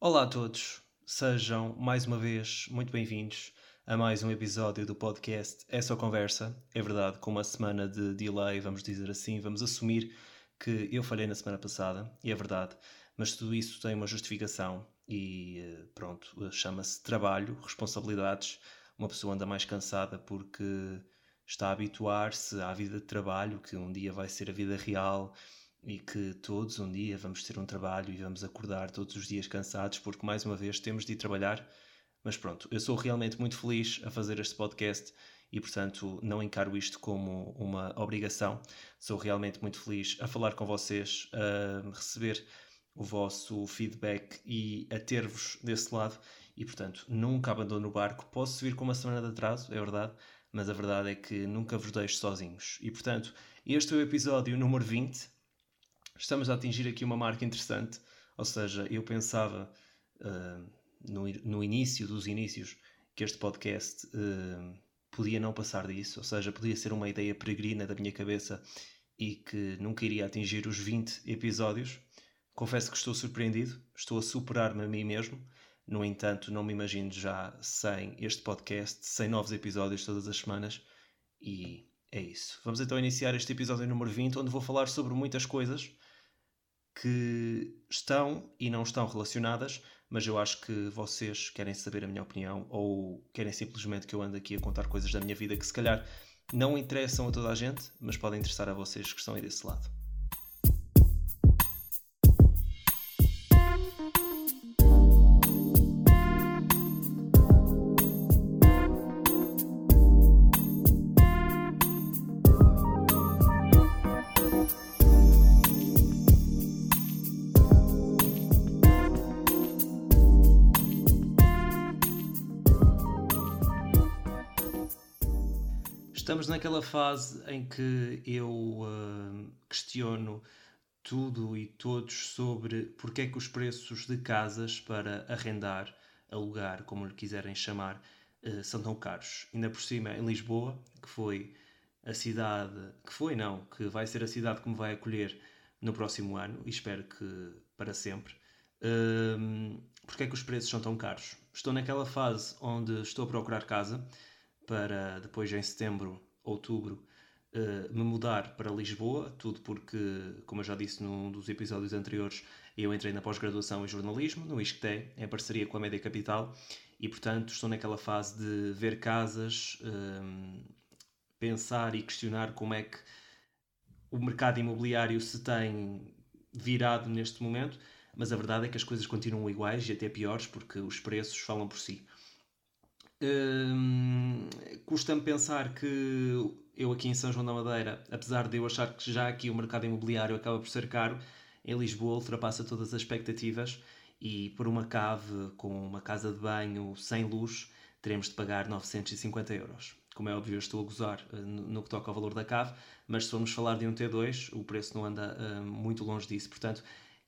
Olá a todos, sejam mais uma vez muito bem-vindos a mais um episódio do podcast É Só Conversa. É verdade, com uma semana de delay, vamos dizer assim, vamos assumir que eu falhei na semana passada, e é verdade, mas tudo isso tem uma justificação e eh, pronto, chama-se trabalho, responsabilidades. Uma pessoa anda mais cansada porque está a habituar-se à vida de trabalho, que um dia vai ser a vida real e que todos um dia vamos ter um trabalho e vamos acordar todos os dias cansados porque mais uma vez temos de ir trabalhar. Mas pronto, eu sou realmente muito feliz a fazer este podcast e portanto não encaro isto como uma obrigação. Sou realmente muito feliz a falar com vocês, a receber o vosso feedback e a ter-vos desse lado. E portanto, nunca abandono o barco. Posso vir com uma semana de atraso, é verdade, mas a verdade é que nunca vos deixo sozinhos. E portanto, este é o episódio número 20 estamos a atingir aqui uma marca interessante. Ou seja, eu pensava uh, no, no início dos inícios que este podcast uh, podia não passar disso, ou seja, podia ser uma ideia peregrina da minha cabeça e que nunca iria atingir os 20 episódios. Confesso que estou surpreendido, estou a superar-me a mim mesmo. No entanto, não me imagino já sem este podcast, sem novos episódios todas as semanas. E é isso. Vamos então iniciar este episódio número 20, onde vou falar sobre muitas coisas que estão e não estão relacionadas, mas eu acho que vocês querem saber a minha opinião ou querem simplesmente que eu ande aqui a contar coisas da minha vida que se calhar não interessam a toda a gente, mas podem interessar a vocês que estão aí desse lado. Fase em que eu uh, questiono tudo e todos sobre porque é que os preços de casas para arrendar, alugar, como lhe quiserem chamar, uh, são tão caros. Ainda por cima, em Lisboa, que foi a cidade, que foi não, que vai ser a cidade que me vai acolher no próximo ano, e espero que para sempre. Uh, porque é que os preços são tão caros? Estou naquela fase onde estou a procurar casa para depois em setembro, outubro, uh, me mudar para Lisboa, tudo porque, como eu já disse num dos episódios anteriores, eu entrei na pós-graduação em jornalismo, no ISCTE, em parceria com a Média Capital, e portanto estou naquela fase de ver casas, um, eh, pensar e questionar como é que o mercado imobiliário se tem virado neste momento, mas a verdade é que as coisas continuam iguais e até piores porque os preços falam por si. Hum, Custa-me pensar que eu aqui em São João da Madeira, apesar de eu achar que já aqui o mercado imobiliário acaba por ser caro, em Lisboa ultrapassa todas as expectativas e por uma cave com uma casa de banho sem luz teremos de pagar 950 euros. Como é óbvio, eu estou a gozar uh, no que toca ao valor da cave, mas se formos falar de um T2, o preço não anda uh, muito longe disso. Portanto,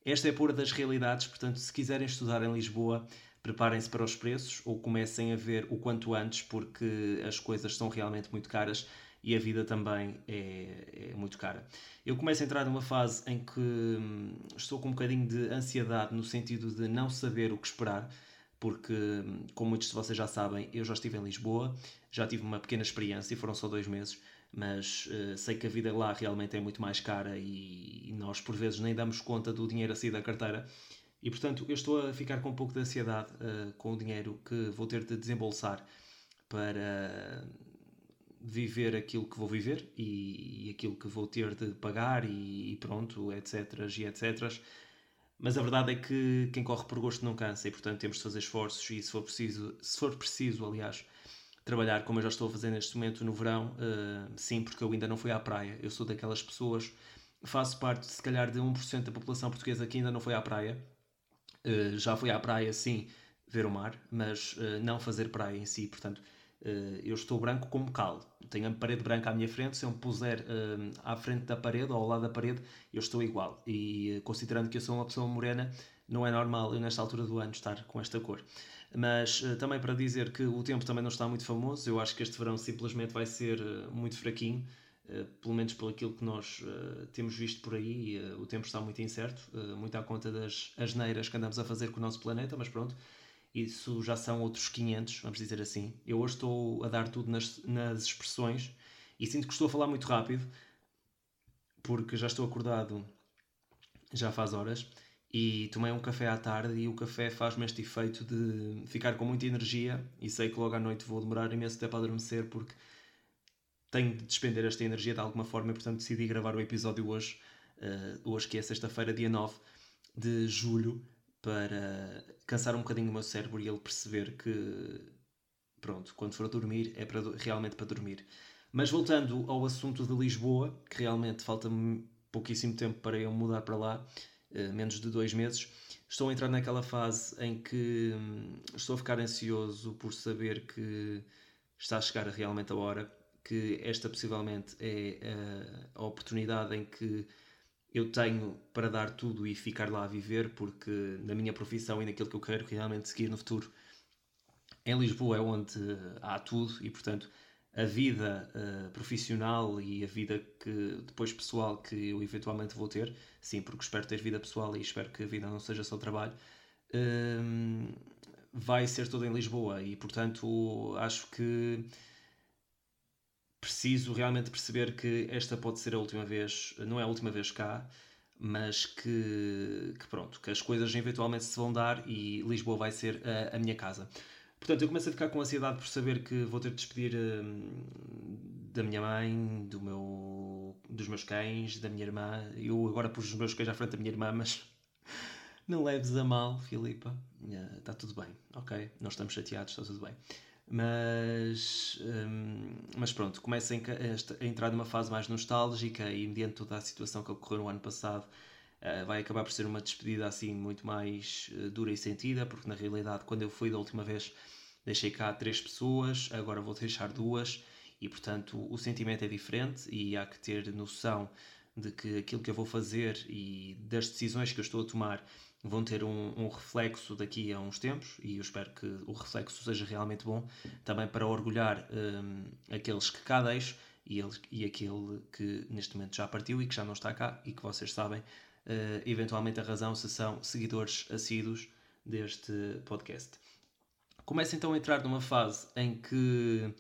esta é pura das realidades. Portanto, se quiserem estudar em Lisboa, preparem-se para os preços ou comecem a ver o quanto antes, porque as coisas são realmente muito caras e a vida também é, é, muito cara. Eu começo a entrar numa fase em que hum, estou com um bocadinho de ansiedade no sentido de não saber o que esperar, porque, hum, como muitos de vocês já sabem, eu já estive em Lisboa, já tive uma pequena experiência, foram só dois meses, mas uh, sei que a vida lá realmente é muito mais cara e, e nós por vezes nem damos conta do dinheiro a sair da carteira e portanto, eu estou a ficar com um pouco de ansiedade uh, com o dinheiro que vou ter de desembolsar para viver aquilo que vou viver e, e aquilo que vou ter de pagar e, e, pronto, etc. e etc. Mas a verdade é que quem corre por gosto não cansa e portanto temos de fazer esforços e se for preciso, se for preciso, aliás, trabalhar como eu já estou a fazer neste momento no verão, uh, sim, porque eu ainda não fui à praia. Eu sou daquelas pessoas, faço parte se calhar de 1% da população portuguesa que ainda não foi à praia Uh, já fui à praia, sim, ver o mar, mas uh, não fazer praia em si. Portanto, uh, eu estou branco como cal. Tenho a parede branca à minha frente. Se eu me puser à frente da parede ou ao lado da parede, eu estou igual. E considerando que eu sou uma pessoa morena, não é normal eu, nesta altura do ano, estar com esta cor. Mas também para dizer que o tempo também não está muito famoso. Eu acho que este verão simplesmente vai ser muito fraquinho. Uh, pelo menos pelo aquilo que nós uh, temos visto por aí, uh, o tempo está muito incerto, muito à conta das asneiras que andamos a fazer com o nosso planeta, mas pronto, isso já são outros 500, vamos dizer assim. Eu hoje estou a dar tudo nas, nas expressões e sinto que estou a falar muito rápido, porque já estou acordado já faz horas e tomei um café à tarde e o café faz-me este efeito de ficar com muita energia e sei que logo à noite vou demorar imenso tempo a adormecer porque tenho de despender esta energia de alguma forma e portanto decidi gravar o episódio hoje, uh, hoje que é sexta-feira, dia 9 de julho, para cansar um bocadinho o meu cérebro e ele perceber que pronto, quando for a dormir é para, realmente para dormir. Mas voltando ao assunto de Lisboa, que realmente falta-me pouquíssimo tempo para eu mudar para lá, uh, menos de dois meses, estou a entrar naquela fase em que hum, estou a ficar ansioso por saber que está a chegar realmente a hora, que esta possivelmente é uh, a oportunidade em que eu tenho para dar tudo e ficar lá a viver, porque na minha profissão e naquilo que eu quero realmente seguir no futuro, em Lisboa é onde há tudo e, portanto, a vida uh, profissional e a vida que depois pessoal que eu eventualmente vou ter, sim, porque espero ter vida pessoal e espero que a vida não seja só trabalho, uh, vai ser toda em Lisboa e portanto acho que preciso realmente perceber que esta pode ser a última vez, não é a última vez cá, mas que, que pronto, que as coisas eventualmente se vão dar e Lisboa vai ser a, a minha casa. Portanto, eu começo a ficar com ansiedade por saber que vou ter de despedir hum, da minha mãe, do meu, dos meus cães, da minha irmã. Eu agora pus os meus cães à frente da minha irmã, mas não leves a mal, Filipa. Está tudo bem, ok? Nós estamos chateados, está tudo bem. Mas, hum, mas pronto, começo a, a, entrar numa fase mais nostálgica e mediante toda a situação que ocorreu no ano passado, uh, vai acabar por ser uma despedida assim muito mais uh, dura e sentida, porque na realidade quando eu fui da última vez deixei cá três pessoas, agora vou deixar duas e portanto o sentimento é diferente e há que ter noção de que aquilo que eu vou fazer e das decisões que eu estou a tomar vão ter um, um, reflexo daqui a uns tempos e eu espero que o reflexo seja realmente bom também para orgulhar um, aqueles que cá deixo e, ele, e aquele que neste momento já partiu e que já não está cá e que vocês sabem uh, eventualmente a razão se são seguidores assíduos deste podcast. Começo então a entrar numa fase em que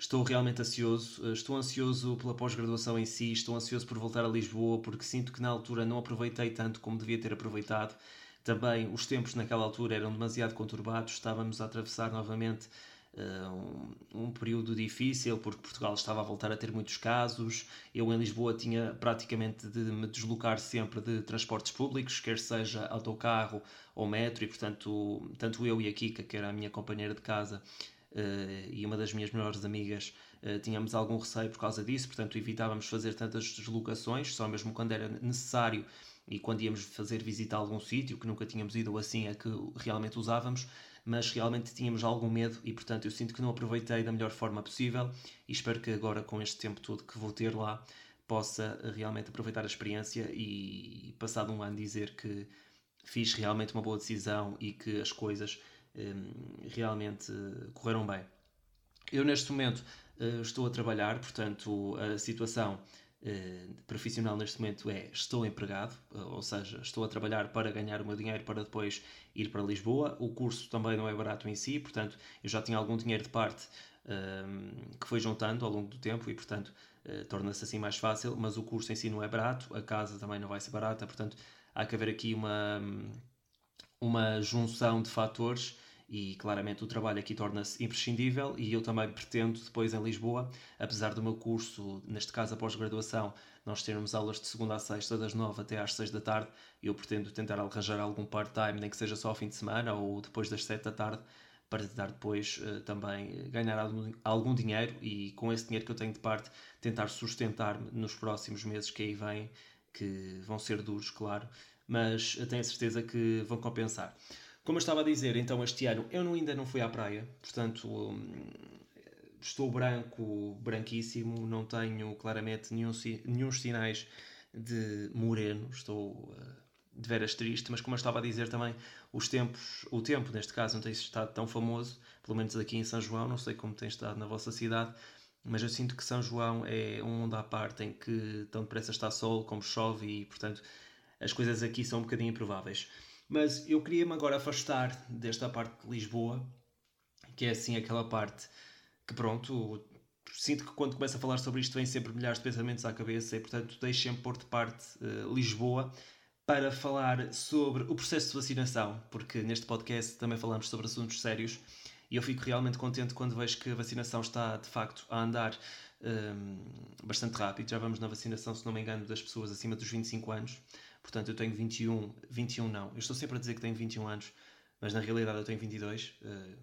estou realmente ansioso. Eh, estou ansioso pela pós-graduação em si, estou ansioso por voltar a Lisboa, porque sinto que na altura não aproveitei tanto como devia ter aproveitado. Também os tempos naquela altura eram demasiado conturbados, estávamos a atravessar novamente uh, um, um, período difícil, porque Portugal estava a voltar a ter muitos casos. Eu em Lisboa tinha praticamente de me deslocar sempre de transportes públicos, quer seja autocarro ou metro, e portanto, tanto eu e a Kika, que era a minha companheira de casa, e uma das minhas melhores amigas, uh, tínhamos algum receio por causa disso, portanto evitávamos fazer tantas deslocações, só mesmo quando era necessário e quando íamos fazer visita a algum sítio que nunca tínhamos ido assim é que realmente usávamos, mas realmente tínhamos algum medo e portanto eu sinto que não aproveitei da melhor forma possível e espero que agora com este tempo todo que vou ter lá possa realmente aproveitar a experiência e passado um ano dizer que fiz realmente uma boa decisão e que as coisas realmente correram bem. Eu neste momento uh, estou a trabalhar, portanto a situação uh, profissional neste momento é estou empregado, uh, ou seja, estou a trabalhar para ganhar o meu dinheiro para depois ir para Lisboa. O curso também não é barato em si, portanto eu já tinha algum dinheiro de parte que foi juntando ao longo do tempo e portanto torna-se assim mais fácil, mas o curso em si não é barato, a casa também não vai ser barata, portanto há que haver aqui uma, uma junção de fatores e claramente o trabalho aqui torna-se imprescindível e eu também pretendo depois em Lisboa, apesar do meu curso, neste caso a pós-graduação, nós termos aulas de segunda a sexta das nove até às seis da tarde, eu pretendo tentar arranjar algum part-time, nem que seja só ao fim de semana ou depois das sete da tarde, para tentar depois uh, também ganhar algum, algum dinheiro e com esse dinheiro que eu tenho de parte tentar sustentar-me nos próximos meses que aí vêm, que vão ser duros, claro, mas tenho a certeza que vão compensar. Como eu estava a dizer, então este ano eu não, ainda não fui à praia, portanto hum, estou branco, branquíssimo, não tenho claramente nenhum, nenhum sinais de moreno, estou uh, de veras triste, mas como eu estava a dizer também, os tempos, o tempo neste caso não tem estado tão famoso, pelo menos aqui em São João, não sei como tem estado na vossa cidade, mas eu sinto que São João é um mundo à parte em que tão depressa está sol como chove e, portanto, as coisas aqui são um bocadinho improváveis. Mas eu queria-me agora afastar desta parte de Lisboa, que é assim aquela parte que, pronto, sinto que quando começo a falar sobre isto vem sempre milhares de pensamentos à cabeça e, portanto, deixem-me pôr de parte uh, Lisboa para falar sobre o processo de vacinação, porque neste podcast também falamos sobre assuntos sérios e eu fico realmente contente quando vejo que a vacinação está de facto a andar um, bastante rápido. Já vamos na vacinação, se não me engano, das pessoas acima dos 25 anos. Portanto, eu tenho 21, 21 não. Eu estou sempre a dizer que tenho 21 anos, mas na realidade eu tenho 22. Uh,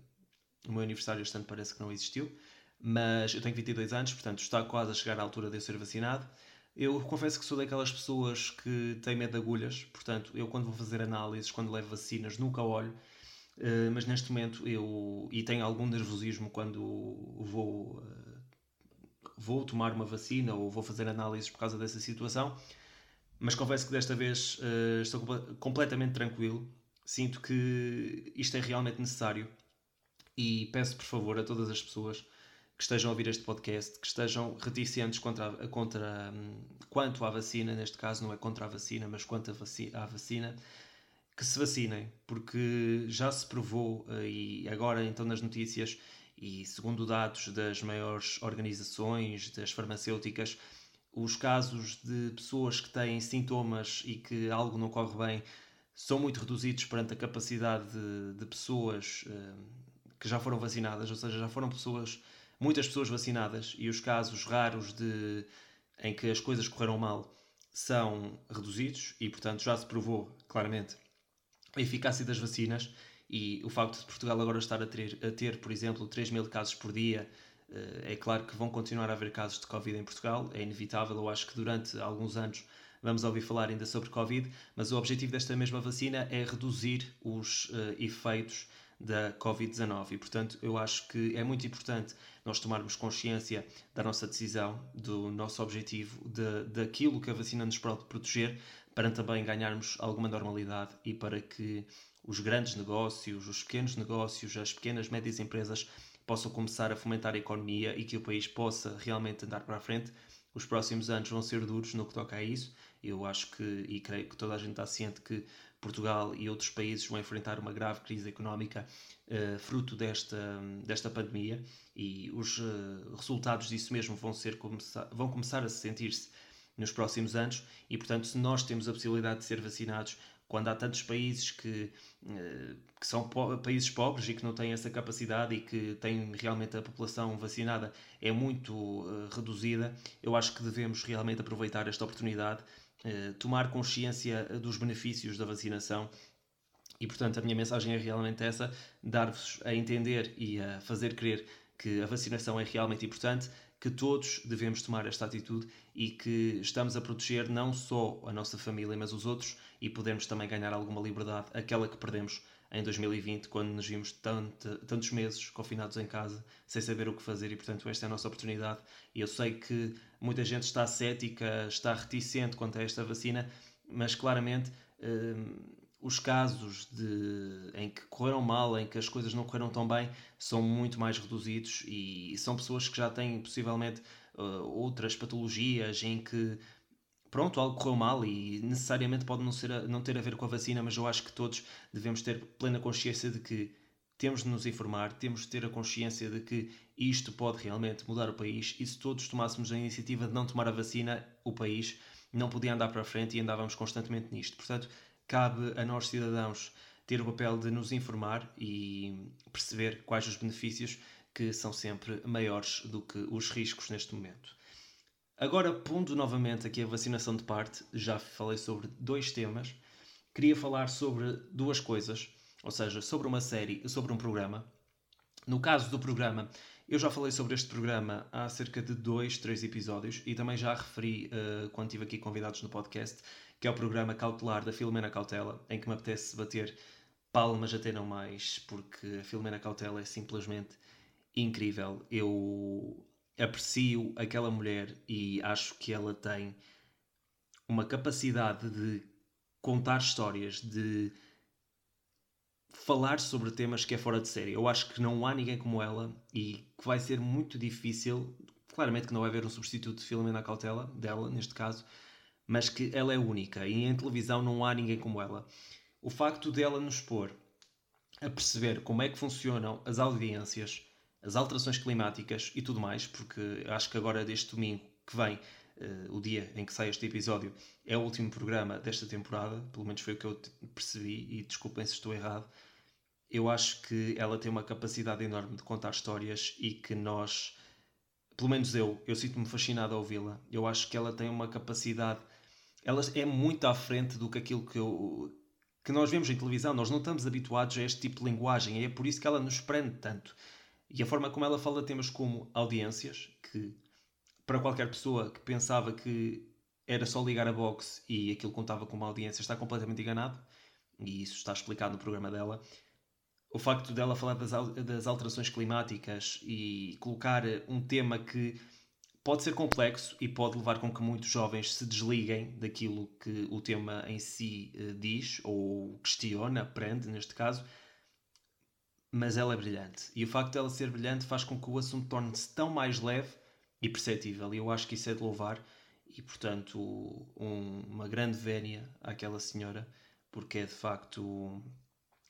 o meu aniversário este ano parece que não existiu, mas eu tenho 22 anos, portanto está quase a chegar à altura de eu ser vacinado. Eu confesso que sou daquelas pessoas que têm medo de agulhas, portanto, eu quando vou fazer análises, quando levo vacinas, nunca olho Uh, mas neste momento eu e tenho algum nervosismo quando vou uh, vou tomar uma vacina ou vou fazer análises por causa dessa situação mas confesso que desta vez uh, estou completamente tranquilo. Sinto que isto é realmente necessário. E peço por favor a todas as pessoas que estejam a ouvir este podcast que estejam reticentes contra, a, contra um, quanto à vacina. Neste caso não é contra a vacina mas quanto à vacina que se vacinem, porque já se provou, eh, e agora então nas notícias, e segundo dados das maiores organizações, das farmacêuticas, os casos de pessoas que têm sintomas e que algo não corre bem são muito reduzidos perante a capacidade de, de pessoas uh, que já foram vacinadas, ou seja, já foram pessoas, muitas pessoas vacinadas, e os casos raros de, em que as coisas correram mal são reduzidos, e portanto já se provou claramente a eficácia das vacinas e o facto de Portugal agora estar a ter, a ter por exemplo, 3 mil casos por dia, é claro que vão continuar a haver casos de Covid em Portugal, é inevitável, eu acho que durante alguns anos vamos ouvir falar ainda sobre Covid, mas o objetivo desta mesma vacina é reduzir os uh, efeitos da Covid-19 e, portanto, eu acho que é muito importante nós tomarmos consciência da nossa decisão, do nosso objetivo, de, daquilo que a vacina nos pode proteger, para também ganharmos alguma normalidade e para que os grandes negócios, os pequenos negócios, as pequenas, médias empresas possam começar a fomentar a economia e que o país possa realmente andar para a frente. Os próximos anos vão ser duros no que toca a isso. Eu acho que, e creio que toda a gente está ciente que Portugal e outros países vão enfrentar uma grave crise económica uh, fruto desta, desta pandemia e os uh, resultados disso mesmo vão, ser, vão começar a sentir-se nos próximos anos e, portanto, se nós temos a possibilidade de ser vacinados quando há tantos países que, eh, que são po países pobres e que não têm essa capacidade e que têm realmente a população vacinada é muito uh, reduzida, eu acho que devemos realmente aproveitar esta oportunidade, uh, tomar consciência dos benefícios da vacinação. E, portanto, a minha mensagem é realmente essa: dar-vos a entender e a fazer crer que a vacinação é realmente importante, que todos devemos tomar esta atitude e que estamos a proteger não só a nossa família, mas os outros e podemos também ganhar alguma liberdade, aquela que perdemos em 2020, quando nos vimos tanto, tantos meses confinados em casa, sem saber o que fazer, e portanto esta é a nossa oportunidade. E eu sei que muita gente está cética, está reticente quanto a esta vacina, mas claramente. Hum, os casos de, em que correram mal, em que as coisas não correram tão bem, são muito mais reduzidos e são pessoas que já têm possivelmente uh, outras patologias em que pronto, algo correu mal e necessariamente pode não, ser não ter a ver com a vacina, mas eu acho que todos devemos ter plena consciência de que temos de nos informar, temos de ter a consciência de que isto pode realmente mudar o país e se todos tomássemos a iniciativa de não tomar a vacina, o país não podia andar para a frente e andávamos constantemente nisto. Portanto, cabe a nós cidadãos ter o papel de nos informar e perceber quais os benefícios que são sempre maiores do que os riscos neste momento. Agora, pondo novamente aqui a vacinação de parte, já falei sobre dois temas. Queria falar sobre duas coisas, ou seja, sobre uma série e sobre um programa. No caso do programa, eu já falei sobre este programa há cerca de dois, três episódios e também já referi uh, quando tive aqui convidados no podcast que é o programa cautelar da Filomena Cautela, em que me apetece bater palmas até não mais, porque a Filomena Cautela é simplesmente incrível. Eu aprecio aquela mulher e acho que ela tem uma capacidade de contar histórias, de falar sobre temas que é fora de série. Eu acho que não há ninguém como ela e que vai ser muito difícil claramente que não vai haver um substituto de Filomena Cautela, dela, neste caso, mas que ela é única e em televisão não há ninguém como ela. O facto dela nos pôr a perceber como é que funcionam as audiências, as alterações climáticas e tudo mais, porque acho que agora deste domingo que vem, uh, o dia em que sai este episódio, é o último programa desta temporada, pelo menos foi o que eu percebi, e desculpem se estou errado. Eu acho que ela tem uma capacidade enorme de contar histórias e que nós, pelo menos eu, eu sinto-me fascinado a ouvi-la. Eu acho que ela tem uma capacidade, ela é muito à frente do que aquilo que eu, que nós vemos em televisão, nós não estamos habituados a este tipo de linguagem, é por isso que ela nos prende tanto. E a forma como ela fala temas como audiências, que para qualquer pessoa que pensava que era só ligar a box e aquilo contava como audiência está completamente enganado, e isso está explicado no programa dela. O facto dela falar das, das alterações climáticas e colocar um tema que pode ser complexo e pode levar com que muitos jovens se desliguem daquilo que o tema em si uh, diz ou questiona, aprende neste caso, mas ela é brilhante. E o facto dela ser brilhante faz com que o assunto torne-se tão mais leve e perceptível. E eu acho que isso é de louvar. E portanto, um, uma grande vénia àquela senhora, porque é de facto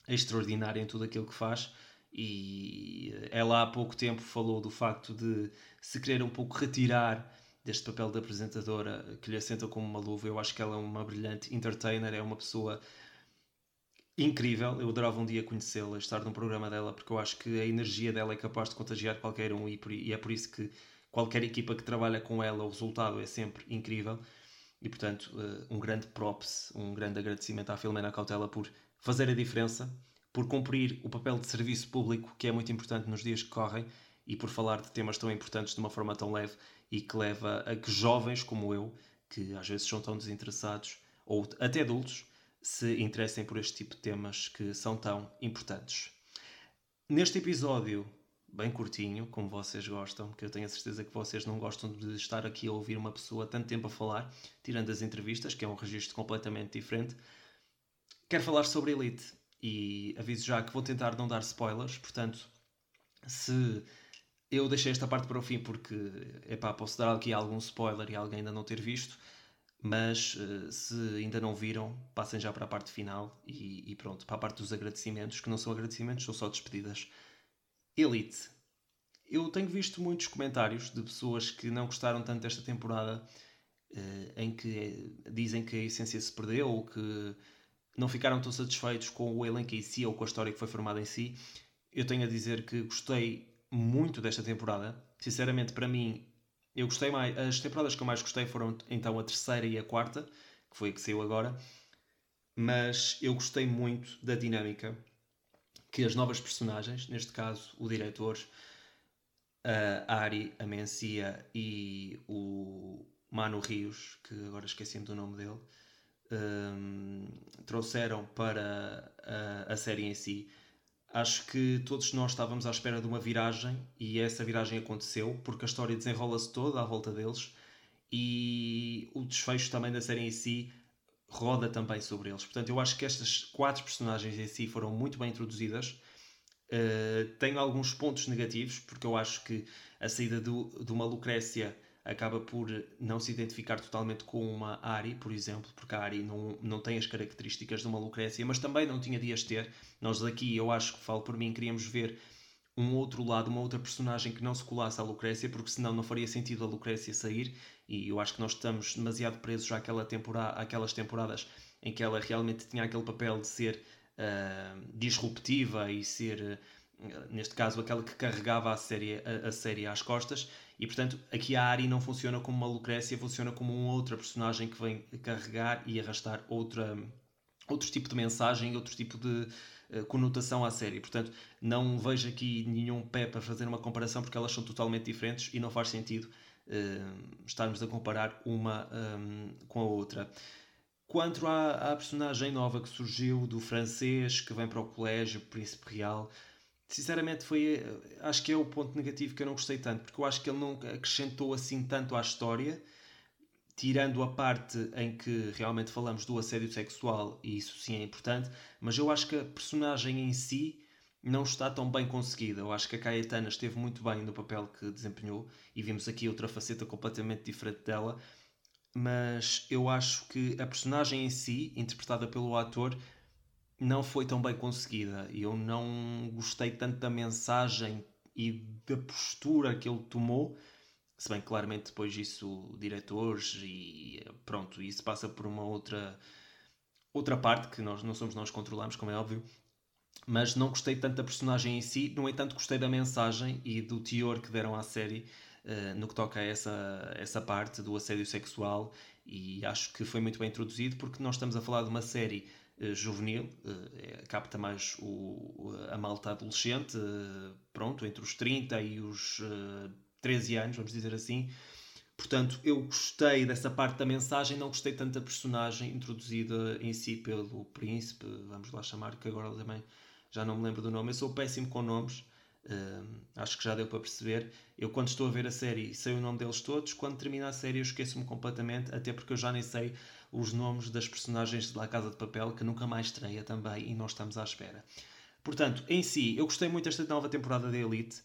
extraordinária em tudo aquilo que faz e ela há pouco tempo falou do facto de se querer um pouco retirar deste papel de apresentadora que lhe assenta como uma luva. Eu acho que ela é uma brilhante entertainer, é uma pessoa incrível. Eu adorava um dia conhecê-la, estar num programa dela, porque eu acho que a energia dela é capaz de contagiar qualquer um e, e é por isso que qualquer equipa que trabalha com ela, o resultado é sempre incrível. E portanto, eh, um grande props, um grande agradecimento à Filomena Cautela por fazer a diferença por cumprir o papel de serviço público que é muito importante nos dias que correm e por falar de temas tão importantes de uma forma tão leve e que leva a que jovens como eu, que às vezes são tão desinteressados, ou até adultos, se interessem por este tipo de temas que são tão importantes. Neste episódio, bem curtinho, como vocês gostam, que eu tenho a certeza que vocês não gostam de estar aqui a ouvir uma pessoa tanto tempo a falar, tirando as entrevistas, que é um registro completamente diferente, quero falar sobre Elite e aviso já que vou tentar não dar spoilers, portanto, se eu deixei esta parte para o fim porque, epá, posso dar aqui algum spoiler e alguém ainda não ter visto, mas eh, se ainda não viram, passem já para a parte final e, e, pronto, para a parte dos agradecimentos, que não são agradecimentos, são só despedidas. Elite. Eu tenho visto muitos comentários de pessoas que não gostaram tanto desta temporada, eh, em que dizem que a essência se perdeu ou que não ficaram tão satisfeitos com o elenco em si ou com a história que foi formada em si. Eu tenho a dizer que gostei muito desta temporada. Sinceramente, para mim, eu gostei mais. As temporadas que eu mais gostei foram então a terceira e a quarta, que foi a que saiu agora. Mas eu gostei muito da dinâmica que as novas personagens, neste caso o diretor, a Ari, a Mencia e o Mano Rios, que agora esqueci-me do nome dele, um, trouxeram para a, a, série em si. Acho que todos nós estávamos à espera de uma viragem e essa viragem aconteceu porque a história desenrola-se toda à volta deles e o desfecho também da série em si roda também sobre eles. Portanto, eu acho que estas quatro personagens em si foram muito bem introduzidas. Uh, tenho alguns pontos negativos porque eu acho que a saída do, de uma Lucrécia acaba por não se identificar totalmente com uma Ari, por exemplo, porque a Ari não, não tem as características de uma Lucrécia, mas também não tinha de as ter. Nós daqui, eu acho que falo por mim, queríamos ver um outro lado, uma outra personagem que não se colasse à Lucrécia, porque senão não faria sentido a Lucrécia sair, e eu acho que nós estamos demasiado presos àquela temporada, àquelas temporadas em que ela realmente tinha aquele papel de ser uh, disruptiva e ser, neste caso, aquela que carregava a série, a, a série às costas, e portanto, aqui a Ari não funciona como uma Lucrécia, funciona como uma outra personagem que vem carregar e arrastar outra, outro tipo de mensagem, outro tipo de uh, conotação à série. Portanto, não vejo aqui nenhum pé para fazer uma comparação porque elas são totalmente diferentes e não faz sentido uh, estarmos a comparar uma um, com a outra. Quanto à, à, personagem nova que surgiu do francês que vem para o colégio, Príncipe Real, sinceramente foi acho que é o ponto negativo que eu não gostei tanto porque eu acho que ele não acrescentou assim tanto à história tirando a parte em que realmente falamos do assédio sexual e isso sim é importante mas eu acho que a personagem em si não está tão bem conseguida. Eu acho que a Caetana esteve muito bem no papel que desempenhou e vimos aqui outra faceta completamente diferente dela. Mas eu acho que a personagem em si, interpretada pelo ator, não foi tão bem conseguida. Eu não gostei tanto da mensagem e da postura que ele tomou. Se bem claramente depois isso diretores e pronto, isso passa por uma outra outra parte que nós não somos nós controlamos, como é óbvio, mas não gostei tanto da personagem em si, no entanto gostei da mensagem e do teor que deram à série uh, no que toca a essa, essa parte do assédio sexual e acho que foi muito bem introduzido porque nós estamos a falar de uma série juvenil, uh, capta mais o, a malta adolescente, pronto, entre os 30 e os 13 anos, vamos dizer assim, Portanto, eu gostei dessa parte da mensagem, não gostei tanto da personagem introduzida em si pelo príncipe, vamos lá chamar, que agora também já não me lembro do nome. Eu sou péssimo com nomes, uh, acho que já deu para perceber. Eu, quando estou a ver a série, sei o nome deles todos, quando termina a série, eu esqueço-me completamente, até porque eu já nem sei os nomes das personagens de La Casa de Papel, que nunca mais estreia também e nós estamos à espera. Portanto, em si, eu gostei muito desta nova temporada da Elite.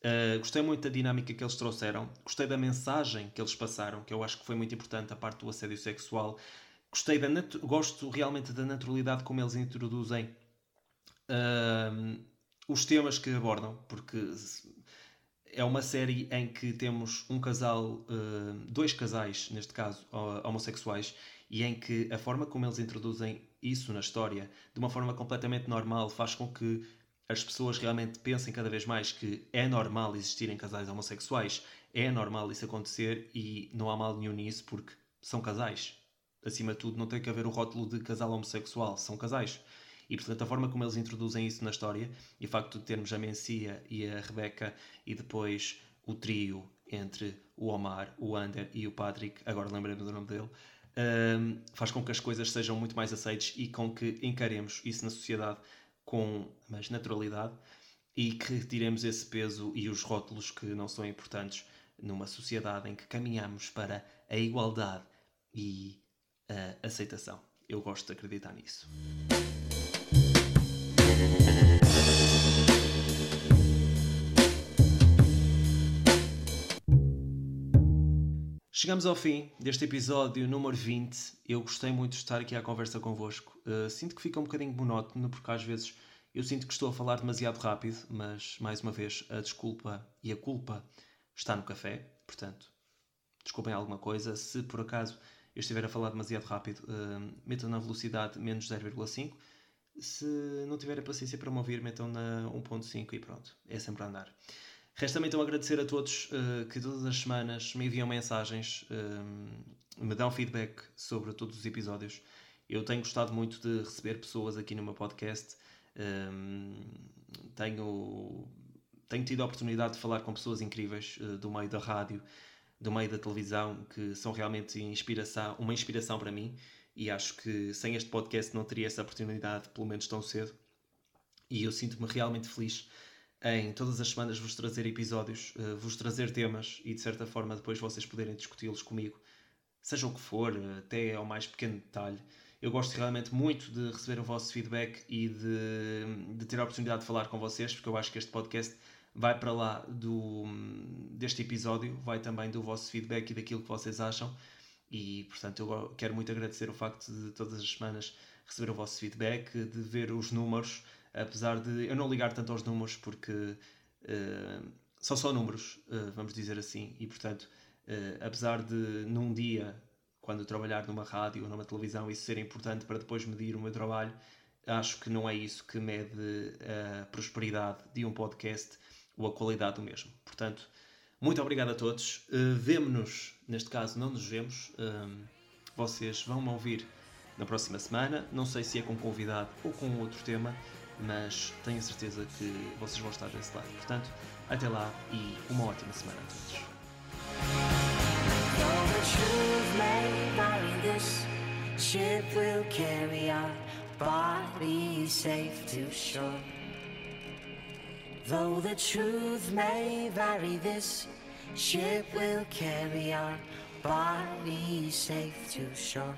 Uh, gostei muito da dinâmica que eles trouxeram, gostei da mensagem que eles passaram, que eu acho que foi muito importante, a parte do assédio sexual. Gostei da gosto realmente da naturalidade como eles introduzem uh, os temas que abordam, porque é uma série em que temos um casal, uh, dois casais, neste caso, homossexuais, e em que a forma como eles introduzem isso na história, de uma forma completamente normal, faz com que as pessoas realmente pensem cada vez mais que é normal existirem casais homossexuais, é normal isso acontecer e não há mal nenhum nisso porque são casais. Acima de tudo, não tem que haver o rótulo de casal homossexual, são casais. E portanto, a forma como eles introduzem isso na história e o facto de termos a Mencia e a Rebecca e depois o trio entre o Omar, o Ander e o Patrick, agora lembrei-me do nome dele, um, faz com que as coisas sejam muito mais aceites e com que encaremos isso na sociedade com mais naturalidade e que retiremos esse peso e os rótulos que não são importantes numa sociedade em que caminhamos para a igualdade e a aceitação. Eu gosto de acreditar nisso. Chegamos ao fim deste episódio número 20. Eu gostei muito de estar aqui à conversa convosco. Uh, sinto que fica um bocadinho monótono, porque às vezes eu sinto que estou a falar demasiado rápido, mas mais uma vez a desculpa e a culpa está no café. Portanto, desculpem alguma coisa. Se por acaso eu estiver a falar demasiado rápido, uh, metam na velocidade menos 0,5. Se não tiverem paciência para me ouvir, metam na 1.5 e pronto. É sempre a andar. Resta-me então agradecer a todos uh, que todas as semanas me enviam mensagens, uh, me dão feedback sobre todos os episódios. Eu tenho gostado muito de receber pessoas aqui no meu podcast. Eh, tenho, tenho tido a oportunidade de falar com pessoas incríveis uh, do meio da rádio, do meio da televisão, que são realmente inspiração, uma inspiração para mim. E acho que sem este podcast não teria essa oportunidade, pelo menos tão cedo. E eu sinto-me realmente feliz em todas as semanas vos trazer episódios, uh, vos trazer temas e de certa forma depois vocês poderem discuti-los comigo, seja o que for, até ao mais pequeno detalhe. Eu gosto realmente muito de receber o vosso feedback e de, de ter a oportunidade de falar com vocês, porque eu acho que este podcast vai para lá do, deste episódio, vai também do vosso feedback e daquilo que vocês acham. E portanto, eu quero muito agradecer o facto de todas as semanas receber o vosso feedback, de ver os números apesar de eu não ligar tanto aos números, porque uh, são só números, uh, vamos dizer assim, e portanto, uh, apesar de num dia, quando trabalhar numa rádio ou numa televisão, isso ser importante para depois medir o meu trabalho, acho que não é isso que mede a prosperidade de um podcast ou a qualidade do mesmo. Portanto, muito obrigado a todos. Uh, Vemo-nos, neste caso, não nos vemos. vocês vão me ouvir na próxima semana. Não sei se é com convidado ou com outro tema mas tenho certeza que vocês vão estar desse lado. Portanto, até lá e uma ótima semana a todos. Though the truth may vary, this ship will carry our safe to shore.